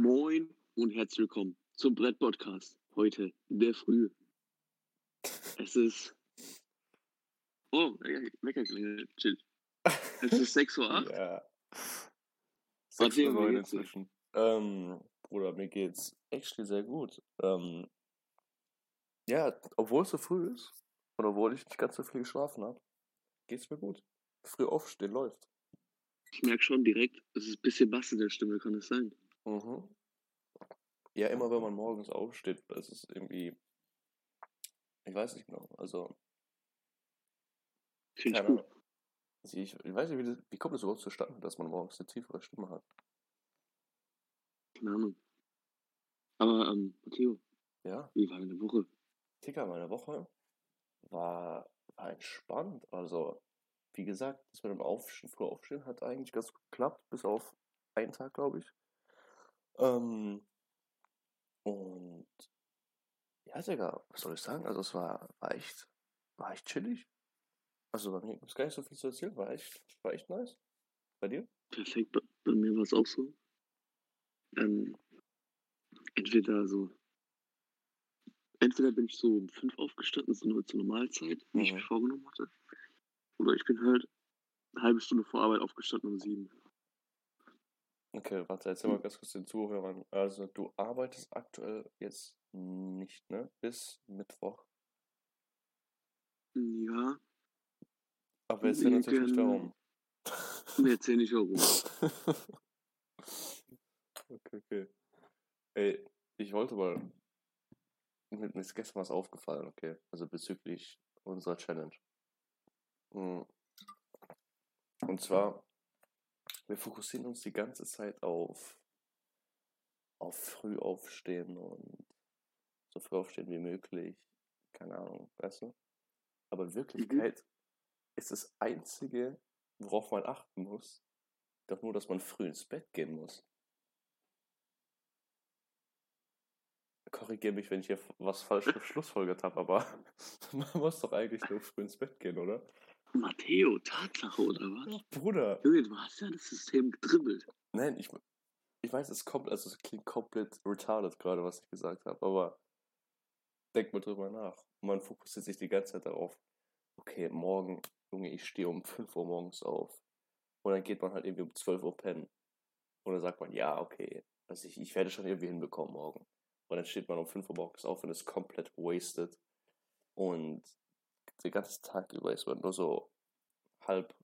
Moin und herzlich willkommen zum Brett-Podcast. Heute der Früh. Es ist. Oh, Wecker klingelt. Chill. Es ist 6.08 Uhr. Ja. Matteo, 6 wie Uhr dir? inzwischen. Ähm, Bruder, mir geht's actually sehr gut. Ähm, ja, obwohl es so früh ist und obwohl ich nicht ganz so viel geschlafen habe, geht's mir gut. Früh aufstehen läuft. Ich merke schon direkt, es ist ein bisschen Bass in der Stimme, kann es sein? Mhm. Ja, immer wenn man morgens aufsteht, das ist irgendwie, ich weiß nicht genau, also, Finde ich gut. Ich, ich weiß nicht, wie, das, wie kommt es überhaupt zustande, dass man morgens eine tiefere Stimme hat? Keine Ahnung. Aber, ähm, Matteo, Ja, wie war deine Woche? Digga, meine Woche war, war entspannt. Also, wie gesagt, das mit dem Aufstehen, früh aufstehen hat eigentlich ganz gut geklappt, bis auf einen Tag, glaube ich. Ähm, und ja, Digga, was soll ich sagen? Also, es war, war echt, war echt chillig. Also, bei mir gibt es gar nicht so viel zu erzählen, war echt, war echt nice. Bei dir? Perfekt, bei, bei mir war es auch so. Ähm, entweder so. Entweder bin ich so um fünf aufgestanden, so nur zur Normalzeit, wie ich Mhm. mir vorgenommen hatte. Oder ich bin halt eine halbe Stunde vor Arbeit aufgestanden um sieben. Okay, warte, erzähl mal ganz kurz den Zuhörern. Also, du arbeitest aktuell jetzt nicht, ne? Bis Mittwoch. Ja, Aber erzähl natürlich nicht warum. mir erzähl nicht warum. okay, okay. Ey, ich wollte mal. Mir mir ist gestern was aufgefallen, okay? Also bezüglich unserer Challenge. Mm. Und zwar, wir fokussieren uns die ganze Zeit auf, auf früh aufstehen und so früh aufstehen wie möglich. Keine Ahnung, weißt du? Aber in Wirklichkeit ist das Einzige, worauf man achten muss, doch nur, dass man früh ins Bett gehen muss. Korrigiere mich, wenn ich hier was falsch geschlussfolgert habe, aber man muss doch eigentlich nur früh ins Bett gehen, oder? Matteo, Tatsache oder was? Bruder! Junge, du hast ja das System gedribbelt. Nein, ich, ich weiß, es kommt, also es klingt komplett retarded gerade, was ich gesagt habe, aber denk mal drüber nach. Man fokussiert sich die ganze Zeit darauf, okay, morgen, Junge, ich stehe um 5 Uhr morgens auf. Und dann geht man halt irgendwie um 12 Uhr pennen. Und dann sagt man, ja, okay, also ich, ich werde schon irgendwie hinbekommen morgen. Und dann steht man um 5 Uhr morgens auf und ist komplett wasted. Und den ganzen Tag über ist man nur so halb,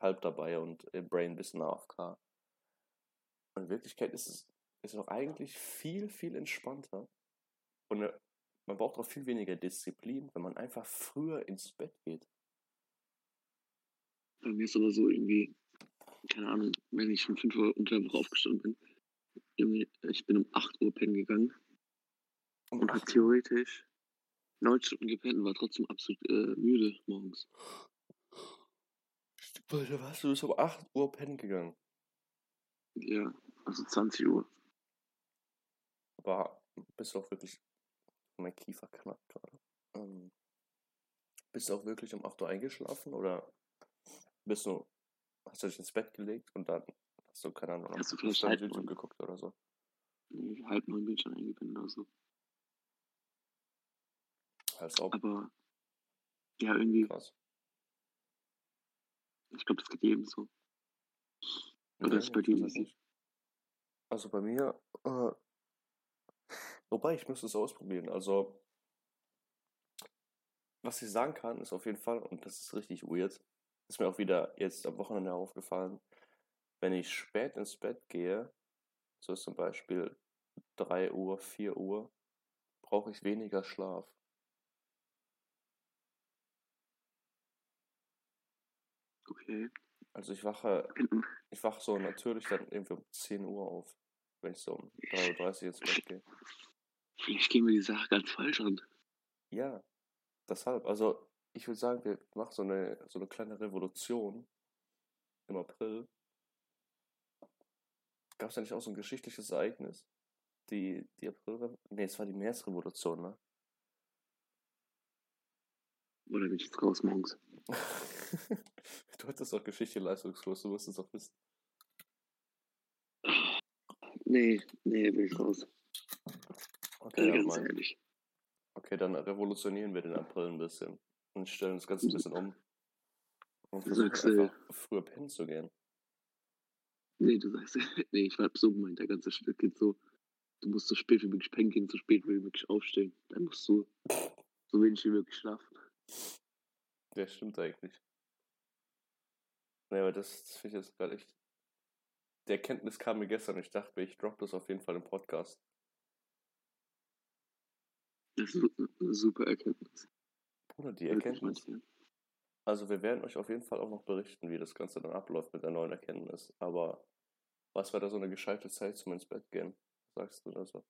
halb dabei und im Brain ein bisschen AFK. Und in Wirklichkeit ist es ist doch eigentlich viel, viel entspannter. Und äh, man braucht auch viel weniger Disziplin, wenn man einfach früher ins Bett geht. Bei mir ist aber so irgendwie, keine Ahnung, wenn ich um 5 Uhr unter der Woche aufgestanden bin. Ich bin um 8 Uhr pennen gegangen Um und habe theoretisch 9 Stunden gepennt und war trotzdem absolut äh, müde morgens. Was? Du bist um 8 Uhr pennen gegangen. Ja, also 20 Uhr. War, bist du auch wirklich, mein Kiefer knackt gerade. Ähm, bist du auch wirklich um 8 Uhr eingeschlafen oder bist du, hast du dich ins Bett gelegt und dann hast du, keine Ahnung, Hast du hast vielleicht YouTube neun? geguckt oder so? Nee, halb neun bin ich schon eingepennt oder so. Als auch Aber ja, irgendwie, krass. ich glaube, das geht jedem so. Oder ist bei dir nicht. Also bei mir, äh, wobei ich müsste es ausprobieren. Also, was ich sagen kann, ist auf jeden Fall, und das ist richtig weird, ist mir auch wieder jetzt am Wochenende aufgefallen, wenn ich spät ins Bett gehe, so ist zum Beispiel 3 Uhr, 4 Uhr, brauche ich weniger Schlaf. Okay. Also ich wache, Bin- ich wache so natürlich dann irgendwie um 10 Uhr auf, wenn ich so um 3.30 Uhr ins Bett gehe. Vielleicht gehen wir die Sache ganz falsch an. Ja, deshalb. Also, ich würde sagen, wir machen so eine, so eine kleine Revolution im April. Gab es da nicht auch so ein geschichtliches Ereignis? Die, die April, nee, es war die Märzrevolution, ne? Oder bin ich jetzt raus morgens? du hattest doch Geschichte leistungskurs, du musst es doch wissen. Nee, nee, will ich raus. Okay, Ja, ja, ganz ehrlich. okay, dann revolutionieren wir den April ein bisschen und stellen das Ganze ein bisschen um. Und versuchen Sagst einfach früher pennen zu gehen. Nee, du sagst, nee, ich war so gemeint, der ganze Stück geht so, du musst so spät wie möglich pennen gehen, so spät wie möglich aufstehen. Dann musst du so wenig wie möglich schlafen. Der stimmt eigentlich. Nee, aber das, das finde ich jetzt gerade echt. Die Erkenntnis kam mir gestern. Ich dachte mir, ich droppe das auf jeden Fall im Podcast. Das ist eine super Erkenntnis. Bruder, die Erkenntnis. Also wir werden euch auf jeden Fall auch noch berichten, wie das Ganze dann abläuft mit der neuen Erkenntnis. Aber was wäre da so eine gescheite Zeit zum ins Bett gehen? Sagst du da so?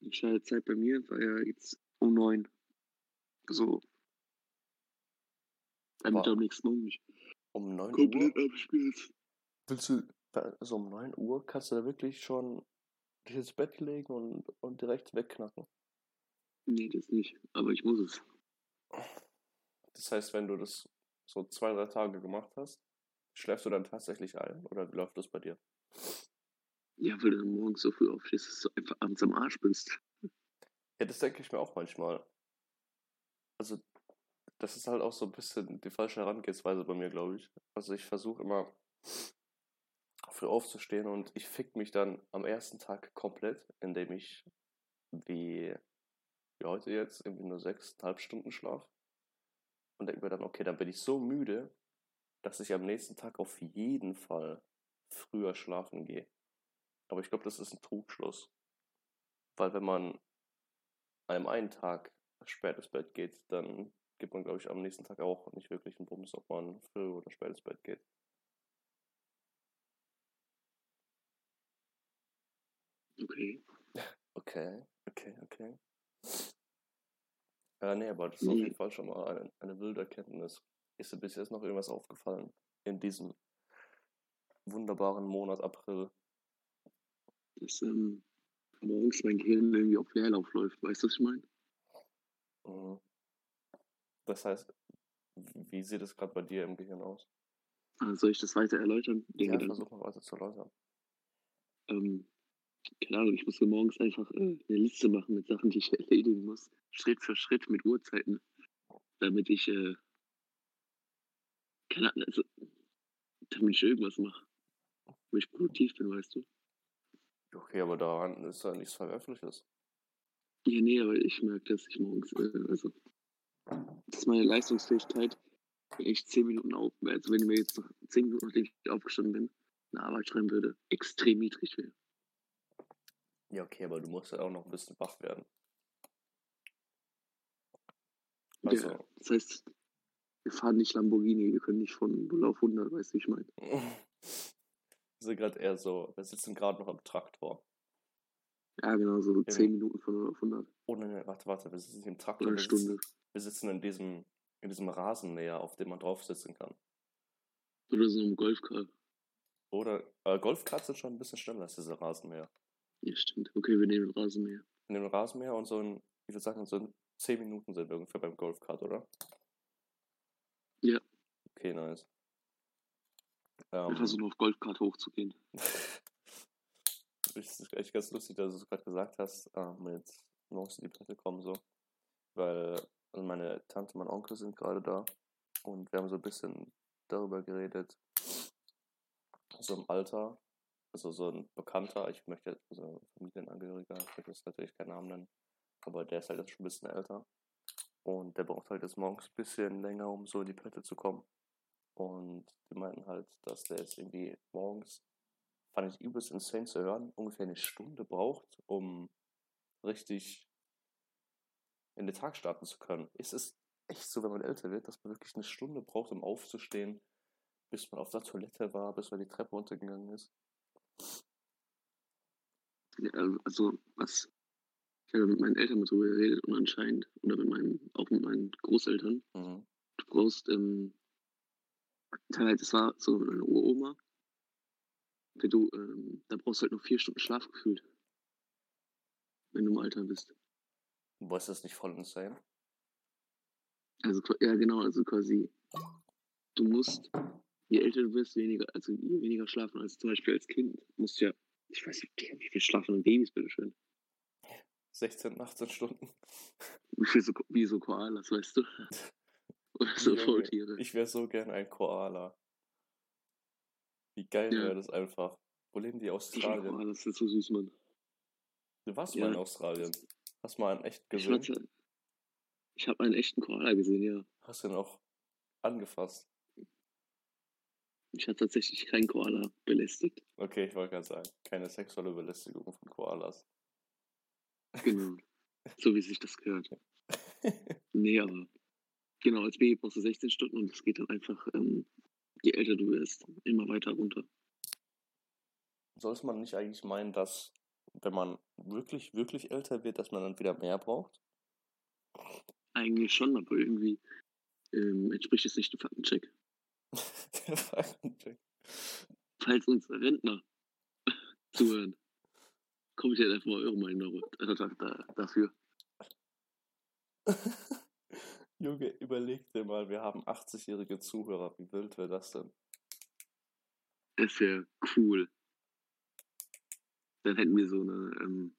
Die Schaltzeit bei mir war ja jetzt um neun. So. Damit du am nächsten Morgen nicht Um 9 komplett Uhr? abspielst. Willst du, also um 9 Uhr kannst du da wirklich schon dich ins Bett legen und, und direkt wegknacken? Nee, das nicht. Aber ich muss es. Das heißt, wenn du das so zwei, drei Tage gemacht hast, schläfst du dann tatsächlich ein? Oder wie läuft das bei dir? Ja, weil du dann morgens so früh aufstehst, dass du einfach abends am Arsch bist. Ja, das denke ich mir auch manchmal. Also, das ist halt auch so ein bisschen die falsche Herangehensweise bei mir, glaube ich. Also, ich versuche immer früh aufzustehen und ich fick mich dann am ersten Tag komplett, indem ich wie, wie heute jetzt irgendwie nur sechseinhalb Stunden schlaf. Und denke mir dann, okay, dann bin ich so müde, dass ich am nächsten Tag auf jeden Fall früher schlafen gehe. Aber ich glaube, das ist ein Trugschluss. Weil wenn man an einem einen Tag spät ins Bett geht, dann gibt man, glaube ich, am nächsten Tag auch nicht wirklich einen Bums, ob man früh oder spät ins Bett geht. Okay. Okay, okay, okay. Ja, nee, aber das ist auf jeden Fall schon mal eine, eine wilde Erkenntnis. Ist dir bis jetzt noch irgendwas aufgefallen in diesem wunderbaren Monat April? Dass ähm, morgens mein Gehirn irgendwie auf Leerlauf läuft. Weißt du, was ich meine? Mhm. Das heißt, wie sieht es gerade bei dir im Gehirn aus? Also soll ich das weiter erläutern? Den Ja, versuch mal weiter zu erläutern. ähm, keine Ahnung, ich muss mir morgens einfach äh, eine Liste machen mit Sachen, die ich erledigen muss. Schritt für Schritt mit Uhrzeiten. Damit ich, äh, keine Ahnung, also, damit ich irgendwas mache. Wo ich produktiv bin, weißt du? Okay, aber daran ist ja nichts Verwerfliches. Ja, nee, aber ich merke, dass ich morgens, äh, also, dass meine Leistungsfähigkeit, wenn ich zehn Minuten auf, also wenn ich mir jetzt noch zehn Minuten, nachdem ich aufgestanden bin, eine Arbeit schreiben würde, extrem niedrig wäre. Ja, okay, aber du musst ja auch noch ein bisschen wach werden. Also, Ja, das heißt, wir fahren nicht Lamborghini, wir können nicht von 0 auf 100, weißt du, wie ich meine. wir sind gerade eher so, wir sitzen gerade noch am Traktor. Ja, genau, so 10 Minuten von 0 auf 100. Oh nein, nein, warte, warte, wir sitzen im Traktor. Oder eine wir Stunde. Sitzen, wir sitzen in diesem, in diesem Rasenmäher, auf dem man drauf sitzen kann. Oder so einem Golfcar. Oder, äh, Golfkarts sind schon ein bisschen schneller als diese Rasenmäher. Ja, stimmt. Okay, wir nehmen den Rasenmäher. In dem Rasenmäher und so in, ich würde sagen, so in 10 Minuten sind wir ungefähr beim Golfkart, oder? Ja. Okay, nice. Wir Ähm, versuchen auf Golfkart hochzugehen. Es ist echt ganz lustig, dass du es gerade gesagt hast, äh, mit morgens in die Platte kommen so. Weil also meine Tante, mein Onkel sind gerade da und wir haben so ein bisschen darüber geredet, so im Alter, also so ein Bekannter, ich möchte jetzt, also Familienangehöriger, ich möchte jetzt natürlich keinen Namen nennen, aber der ist halt jetzt schon ein bisschen älter und der braucht halt jetzt morgens ein bisschen länger, um so in die Platte zu kommen. Und die meinten halt, dass der jetzt irgendwie morgens fand ich übelst insane zu hören, ungefähr eine Stunde braucht, um richtig in den Tag starten zu können. Ist es echt so, wenn man älter wird, dass man wirklich eine Stunde braucht, um aufzustehen, bis man auf der Toilette war, bis man die Treppe runtergegangen ist? Ja, also, was. Ich habe mit meinen Eltern mal drüber geredet und anscheinend, oder mit meinen, auch mit meinen Großeltern, Mhm. du brauchst, ähm, teilweise, das war so eine Uroma, wenn du, ähm, da brauchst du halt noch vier Stunden Schlaf gefühlt. Wenn du im Alter bist. Boah, ist das nicht voll insane? Also, ja, genau, also quasi, du musst, je älter du bist, weniger, also je weniger schlafen als zum Beispiel als Kind, musst du ja Ich weiß nicht, wie viel schlafen denn Babys, bitteschön? 16, 18 Stunden. Wie, viel so, wie so Koalas, weißt du? Oder so Faultiere. Ich wäre so gern ein Koala. Wie geil Ja. wäre das einfach. Wo leben die Australien? Koalas sind so süß, Mann. Du warst Ja. mal in Australien. Hast mal einen echt Ich, gesehen? zu- ich habe einen echten Koala gesehen, ja. Hast du ihn auch angefasst? Ich habe tatsächlich keinen Koala belästigt. Okay, ich wollte gerade sagen, keine sexuelle Belästigung von Koalas. Genau. so wie sich das gehört. Nee, aber genau, als Baby brauchst du 16 Stunden und es geht dann einfach, ähm, je älter du wirst, immer weiter runter. Sollte man nicht eigentlich meinen, dass wenn man wirklich, wirklich älter wird, dass man dann wieder mehr braucht? Eigentlich schon, aber irgendwie ähm, entspricht es nicht dem Faktencheck. Der Faktencheck. Falls uns Rentner zuhören, komme ich jetzt einfach mal eure Meinung da- da- da- dafür. Junge, überleg dir mal, wir haben 80-jährige Zuhörer. Wie wild wäre das denn? Das wäre cool. Dann hätten wir so eine, ähm,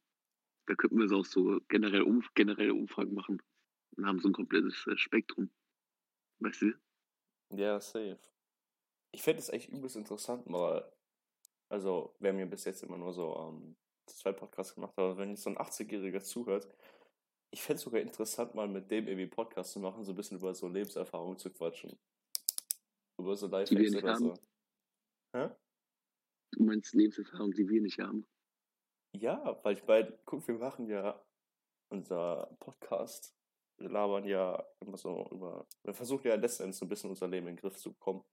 da könnten wir so auch so generell Umf generelle Umfragen machen und haben so ein komplettes äh, Spektrum. Weißt du? Ja, safe. Ich fände es echt übelst interessant, mal. Also, wir haben ja bis jetzt immer nur so ähm, zwei Podcasts gemacht, aber wenn jetzt so ein 80-Jähriger zuhört, ich fände es sogar interessant, mal mit dem irgendwie Podcast zu machen, so ein bisschen über so Lebenserfahrung zu quatschen. Über so Lifehacks nicht oder haben. so. Hä? Du meinst Lebenserfahrung, die wir nicht haben. Ja, weil ich bei, guck, wir machen ja unser Podcast. Wir labern ja immer so über, wir versuchen ja letztendlich so ein bisschen unser Leben in den Griff zu bekommen,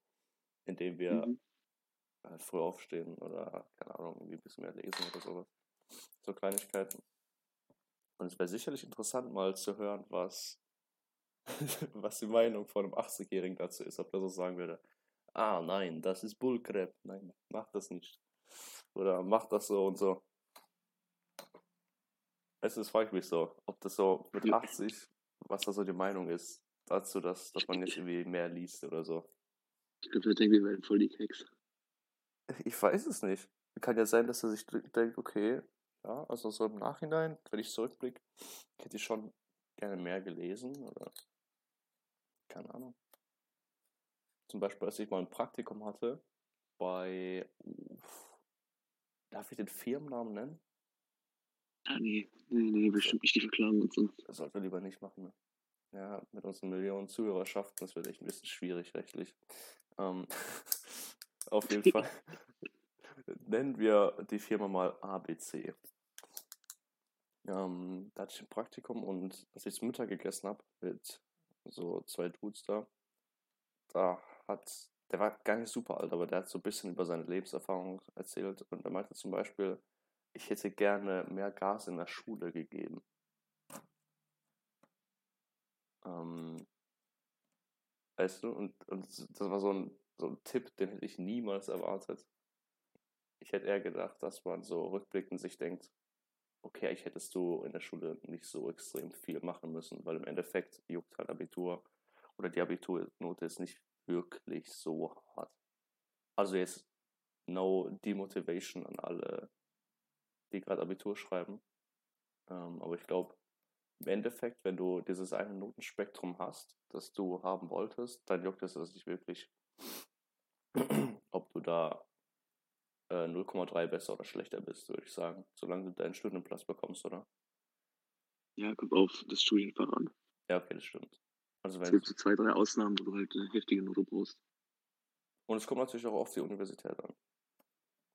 indem wir Mhm. halt früh aufstehen oder, keine Ahnung, irgendwie ein bisschen mehr lesen oder sowas. So Kleinigkeiten. Und es wäre sicherlich interessant, mal zu hören, was, was die Meinung von einem 80-Jährigen dazu ist, ob der so sagen würde, ah nein, das ist Bullcrap, nein, mach das nicht. Oder mach das so und so. Es ist, frage ich mich so, ob das so mit Ja. 80, was da so die Meinung ist, dazu, dass, dass man jetzt irgendwie mehr liest oder so. Ich glaube, der denkt, wir werden voll die Keks. Ich weiß es nicht. Kann ja sein, dass er sich denkt, okay, ja, also so im Nachhinein, wenn ich zurückblicke, hätte ich schon gerne mehr gelesen oder keine Ahnung. Zum Beispiel, als ich mal ein Praktikum hatte bei, uff, darf ich den Firmennamen nennen? Ah, nee, nee, nee, bestimmt nicht die verklagen uns. sonst. Das sollten wir lieber nicht machen. Ne? Ja, mit unseren Millionen Zuhörerschaften, das wird echt ein bisschen schwierig rechtlich. Ähm, auf jeden Fall nennen wir die Firma mal ABC. Ähm, da hatte ich ein Praktikum und als ich zum Mittag gegessen habe mit so zwei Dudes da, da hat, der war gar nicht super alt, aber der hat so ein bisschen über seine Lebenserfahrung erzählt und er meinte zum Beispiel, ich hätte gerne mehr Gas in der Schule gegeben. Ähm, weißt du, und, und das war so ein, so ein Tipp, den hätte ich niemals erwartet. Ich hätte eher gedacht, dass man so rückblickend sich denkt, okay, eigentlich hättest du in der Schule nicht so extrem viel machen müssen, weil im Endeffekt juckt halt Abitur oder die Abiturnote ist nicht wirklich so hart. Also jetzt no demotivation an alle, die gerade Abitur schreiben. Ähm, aber ich glaube, im Endeffekt, wenn du dieses eine Notenspektrum hast, das du haben wolltest, dann juckt es das nicht wirklich, ob du da äh, 0,3 besser oder schlechter bist, würde ich sagen. Solange du deinen Studienplatz bekommst, oder? Ja, kommt auf das Studienfach an. Ja, okay, das stimmt. Also Es gibt so zwei, drei Ausnahmen, wo du halt eine heftige Note brauchst. und es kommt natürlich auch auf die Universität an.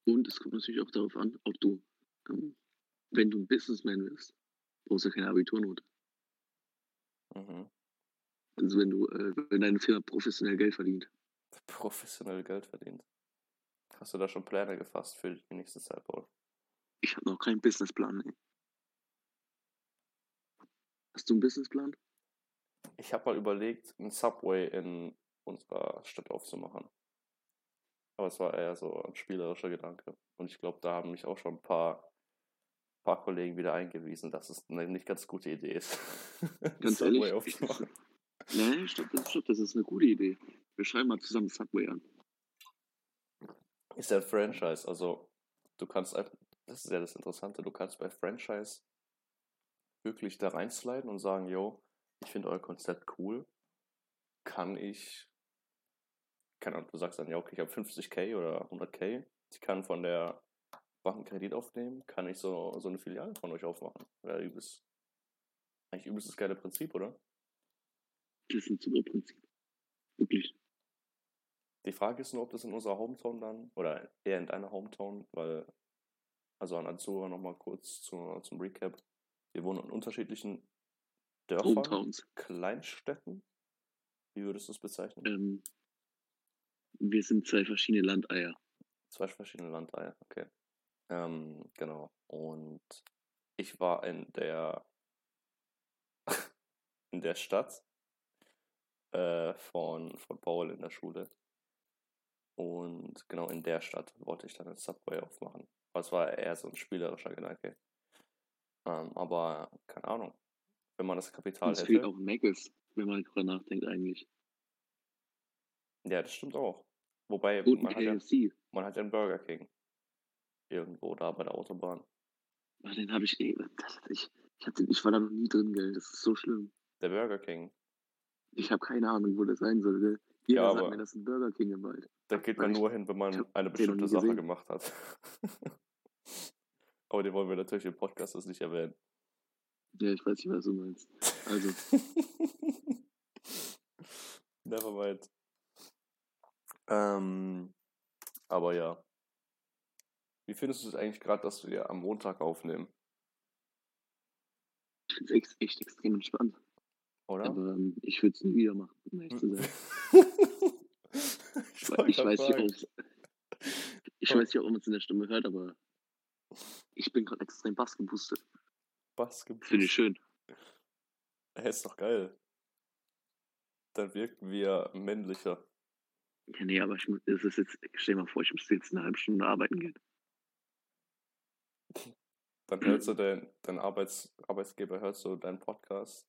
Und es kommt natürlich auch darauf an, ob du, ähm, wenn du ein Businessman wirst, brauchst du keine Abiturnote. Mhm. Also wenn du, äh, wenn deine Firma professionell Geld verdient. Professionell Geld verdient. Hast du da schon Pläne gefasst für die nächste Zeit, Paul? Ich habe noch keinen Businessplan. Nee. Hast du einen Businessplan? Ich habe mal überlegt, einen Subway in unserer Stadt aufzumachen. Aber es war eher so ein spielerischer Gedanke. Und ich glaube, da haben mich auch schon ein paar, paar Kollegen wieder eingewiesen, dass es eine nicht ganz gute Idee ist. Ganz Subway ehrlich, aufzumachen. Nee, stopp, das, stopp, das ist eine gute Idee. Wir schreiben mal zusammen Subway an. Ist ja ein Franchise, also du kannst einfach, das ist ja das Interessante. Du kannst bei Franchise wirklich da reinsliden und sagen, yo, ich finde euer Konzept cool. Kann ich, keine Ahnung, du sagst dann, ja, okay, ich habe 50k oder 100k. Ich kann von der Bank einen Kredit aufnehmen. Kann ich so, so eine Filiale von euch aufmachen? Ja, übelst, eigentlich übelst das geile Prinzip, oder? Das ist ein super Prinzip. Wirklich. Die Frage ist nur, ob das in unserer Hometown dann, oder eher in deiner Hometown, weil, also an Azura nochmal kurz zu, zum Recap. Wir wohnen in unterschiedlichen Dörfern, Hometowns. Kleinstädten. Wie würdest du es bezeichnen? Ähm, wir sind zwei verschiedene Landeier. Zwei verschiedene Landeier, okay. Ähm, genau. Und ich war in der in der Stadt äh, von, von Paul in der Schule. Und genau in der Stadt wollte ich dann ein Subway aufmachen. Das war eher so ein spielerischer Gedanke. Ähm, aber keine Ahnung. Wenn man das Kapital Es fehlt hätte. auch Meckes, wenn man darüber nachdenkt eigentlich. Ja, das stimmt auch. Wobei man hat, ja, man hat ja einen Burger King. Irgendwo da bei der Autobahn. Ah, den habe ich, eh, das, ich, ich, hab den, ich war da noch nie drin, gell. Das ist so schlimm. Der Burger King. Ich habe keine Ahnung, wo das sein soll, gell. Jeder Ja, sagt aber- mir, das ist ein Burger King im Wald. Da geht man nur hin, wenn man eine bestimmte Sache gesehen. gemacht hat. Aber den wollen wir natürlich im Podcast jetzt nicht erwähnen. Ja, ich weiß nicht, was du meinst. Also, Never mind. Ähm, aber ja. Wie findest du es eigentlich gerade, dass wir am Montag aufnehmen? ich finde es echt, echt extrem entspannt. Oder? Aber ähm, ich würde es nie wieder machen, um ehrlich zu sein. ich weiß nicht, fragen. ob's- ich weiß nicht, ob man es in der Stimme hört, aber ich bin gerade extrem Bass geboostet. Was gibt's? Finde ich schön. Hey, ist doch geil. Dann wirken wir männlicher. Ja, nee, aber ich muss, ist jetzt, stell dir mal vor, ich müsste jetzt eine halbe Stunde arbeiten gehen. Dann hörst du dein, dein Arbeits, Arbeitsgeber, hörst du deinen Podcast.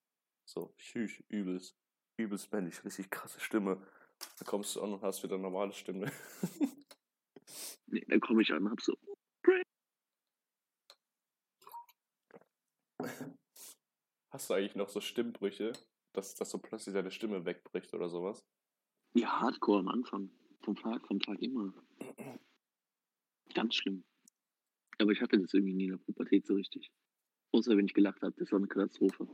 So, schüch, übelst, übelst männlich, richtig krasse Stimme. Dann kommst du an und hast wieder normale Stimme. Nee, dann komme ich an und hab so, Hast du eigentlich noch so Stimmbrüche, dass, dass so plötzlich deine Stimme wegbricht oder sowas? ja, Hardcore am Anfang. Vom Tag, vom Tag immer. Ganz schlimm. Aber ich hatte das irgendwie nie in der Pubertät so richtig. Außer wenn ich gelacht habe, das war eine Katastrophe.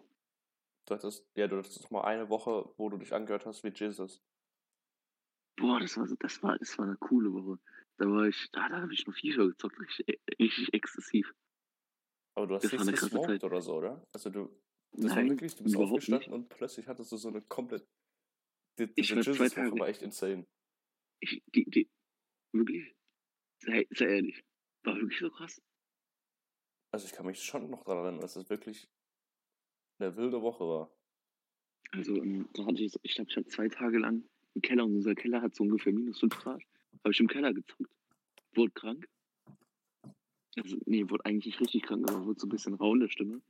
Du hattest, ja, du hattest doch mal eine Woche, wo du dich angehört hast wie Jesus. Boah, das war, so- das war, das war eine coole Woche. Da war ich, da, da habe ich noch FIFA gezockt, richtig, richtig exzessiv. Aber du hast Das war nichts gesmoked Zeit. oder so, oder? Also du, das war Nein, wirklich, du bist aufgestanden nicht. und plötzlich hattest du so eine komplett, die, Ich diese war zwei Tage- war echt insane. Ich, die, die, wirklich, sei, sei ehrlich, war wirklich so krass. Also ich kann mich schon noch daran erinnern, dass es wirklich eine wilde Woche war. Also, ähm, da hatte ich, ich glaube, ich habe zwei Tage lang im Keller und unser Keller hat so ungefähr minus 5 Grad. Habe ich im Keller gezockt. Wurde krank. Also, nee, wurde eigentlich nicht richtig krank, aber wurde so ein bisschen rau in der Stimme.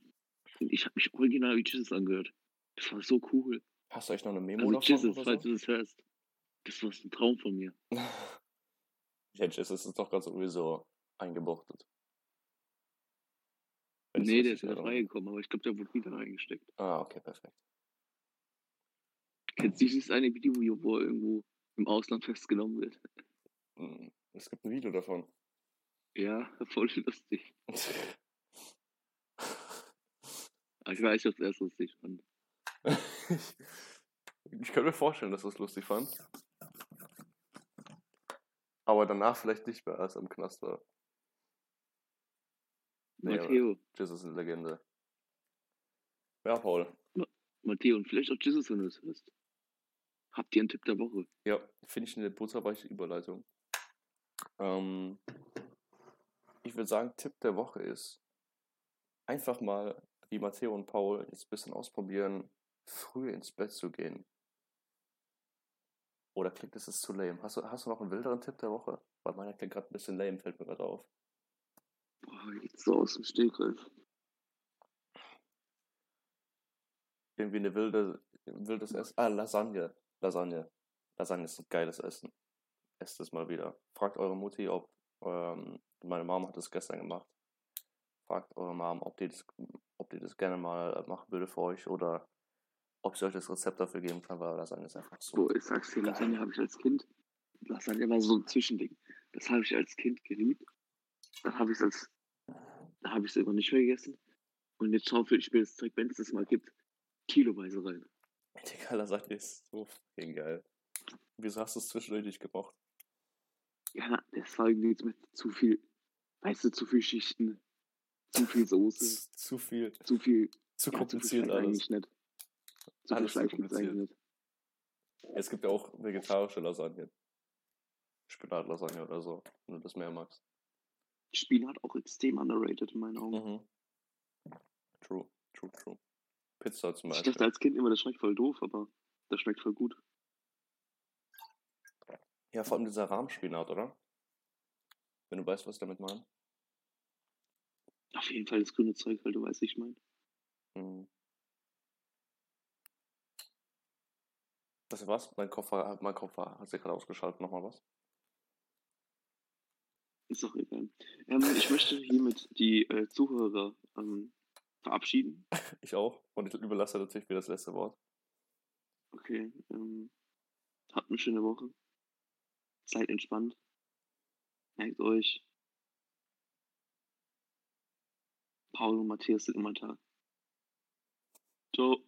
Und ich habe mich original wie Jesus angehört. Das war so cool. Hast du eigentlich noch eine Memo Also, davon Jesus, falls so? du das hörst. Das war so ein Traum von mir. Ja, Jesus ist doch gerade sowieso eingebuchtet. Wenn nee, der ist wieder erinnere. freigekommen, aber ich glaube, der wurde wieder reingesteckt. Ah, okay, perfekt. Kennst du dieses eine Video, wo er irgendwo im Ausland festgenommen wird? Hm, Es gibt ein Video davon. Ja, voll lustig. Ich weiß, dass er es lustig fand. ich kann mir vorstellen, dass du es lustig fand. Aber danach vielleicht nicht mehr, als er im Knast war. Nee, Matteo, Jesus ist eine Legende. Ja, Paul. Matteo und vielleicht auch Jesus, wenn du es hörst. Habt ihr einen Tipp der Woche? Ja, finde ich eine butterweiche Überleitung. Ähm, ich würde sagen, Tipp der Woche ist, einfach mal, wie Matteo und Paul, jetzt ein bisschen ausprobieren, früh ins Bett zu gehen. Oder klingt das ist zu lame? Hast du, hast du noch einen wilderen Tipp der Woche? Weil meiner klingt gerade ein bisschen lame, fällt mir gerade auf. Boah, jetzt so aus dem Stegreif. Irgendwie eine wilde, wildes Essen. Ah, Lasagne. Lasagne. Lasagne ist ein geiles Essen. Esst es mal wieder. Fragt eure Mutti, ob, ähm, meine Mama hat es gestern gemacht. fragt eure Mom, ob die das, ob die das gerne mal machen würde für euch oder ob sie euch das Rezept dafür geben kann, weil Lasagne ist einfach so. Boah, ich sag's dir, Lasagne habe ich als Kind. Lasagne war so ein Zwischending. Das habe ich als Kind geliebt. Dann habe ich es als. Da habe ich es immer nicht mehr gegessen. Und jetzt schaufel ich mir das Zeug, wenn es das mal gibt, kiloweise rein. Digga, Lasagne ist so fucking geil. Wieso hast du es zwischendurch nicht gemocht? Ja, das war irgendwie jetzt mit zu viel. Weißt du, zu viel Schichten. Zu viel Soße. Zu, zu viel, Zu viel. zu ja, kompliziert zu viel alles. eigentlich nicht. Zu viel Alles zu Fleisch eigentlich nicht. Es gibt ja auch vegetarische Lasagne. Spinatlasagne oder so, wenn du das mehr magst. Spinat auch extrem underrated in meinen Augen. Mhm. True, true, true. Pizza zum Ich Beispiel. dachte als Kind immer, das schmeckt voll doof, aber das schmeckt voll gut. Ja, vor allem dieser Rahmspinat, oder? Wenn du weißt, was ich damit meine. Auf jeden Fall das grüne Zeug, weil du weißt, wie ich meine. Mhm. Das was? Mein Kopf war, mein Kopf war, hat sich gerade ausgeschaltet. Nochmal was? Ist doch egal. Ähm, ich möchte hiermit die äh, Zuhörer ähm, verabschieden. Ich auch. Und ich überlasse natürlich wieder das letzte Wort. Okay. Ähm, habt eine schöne Woche. Seid entspannt. Merkt euch. Paul und Matthias sind immer da. Ciao.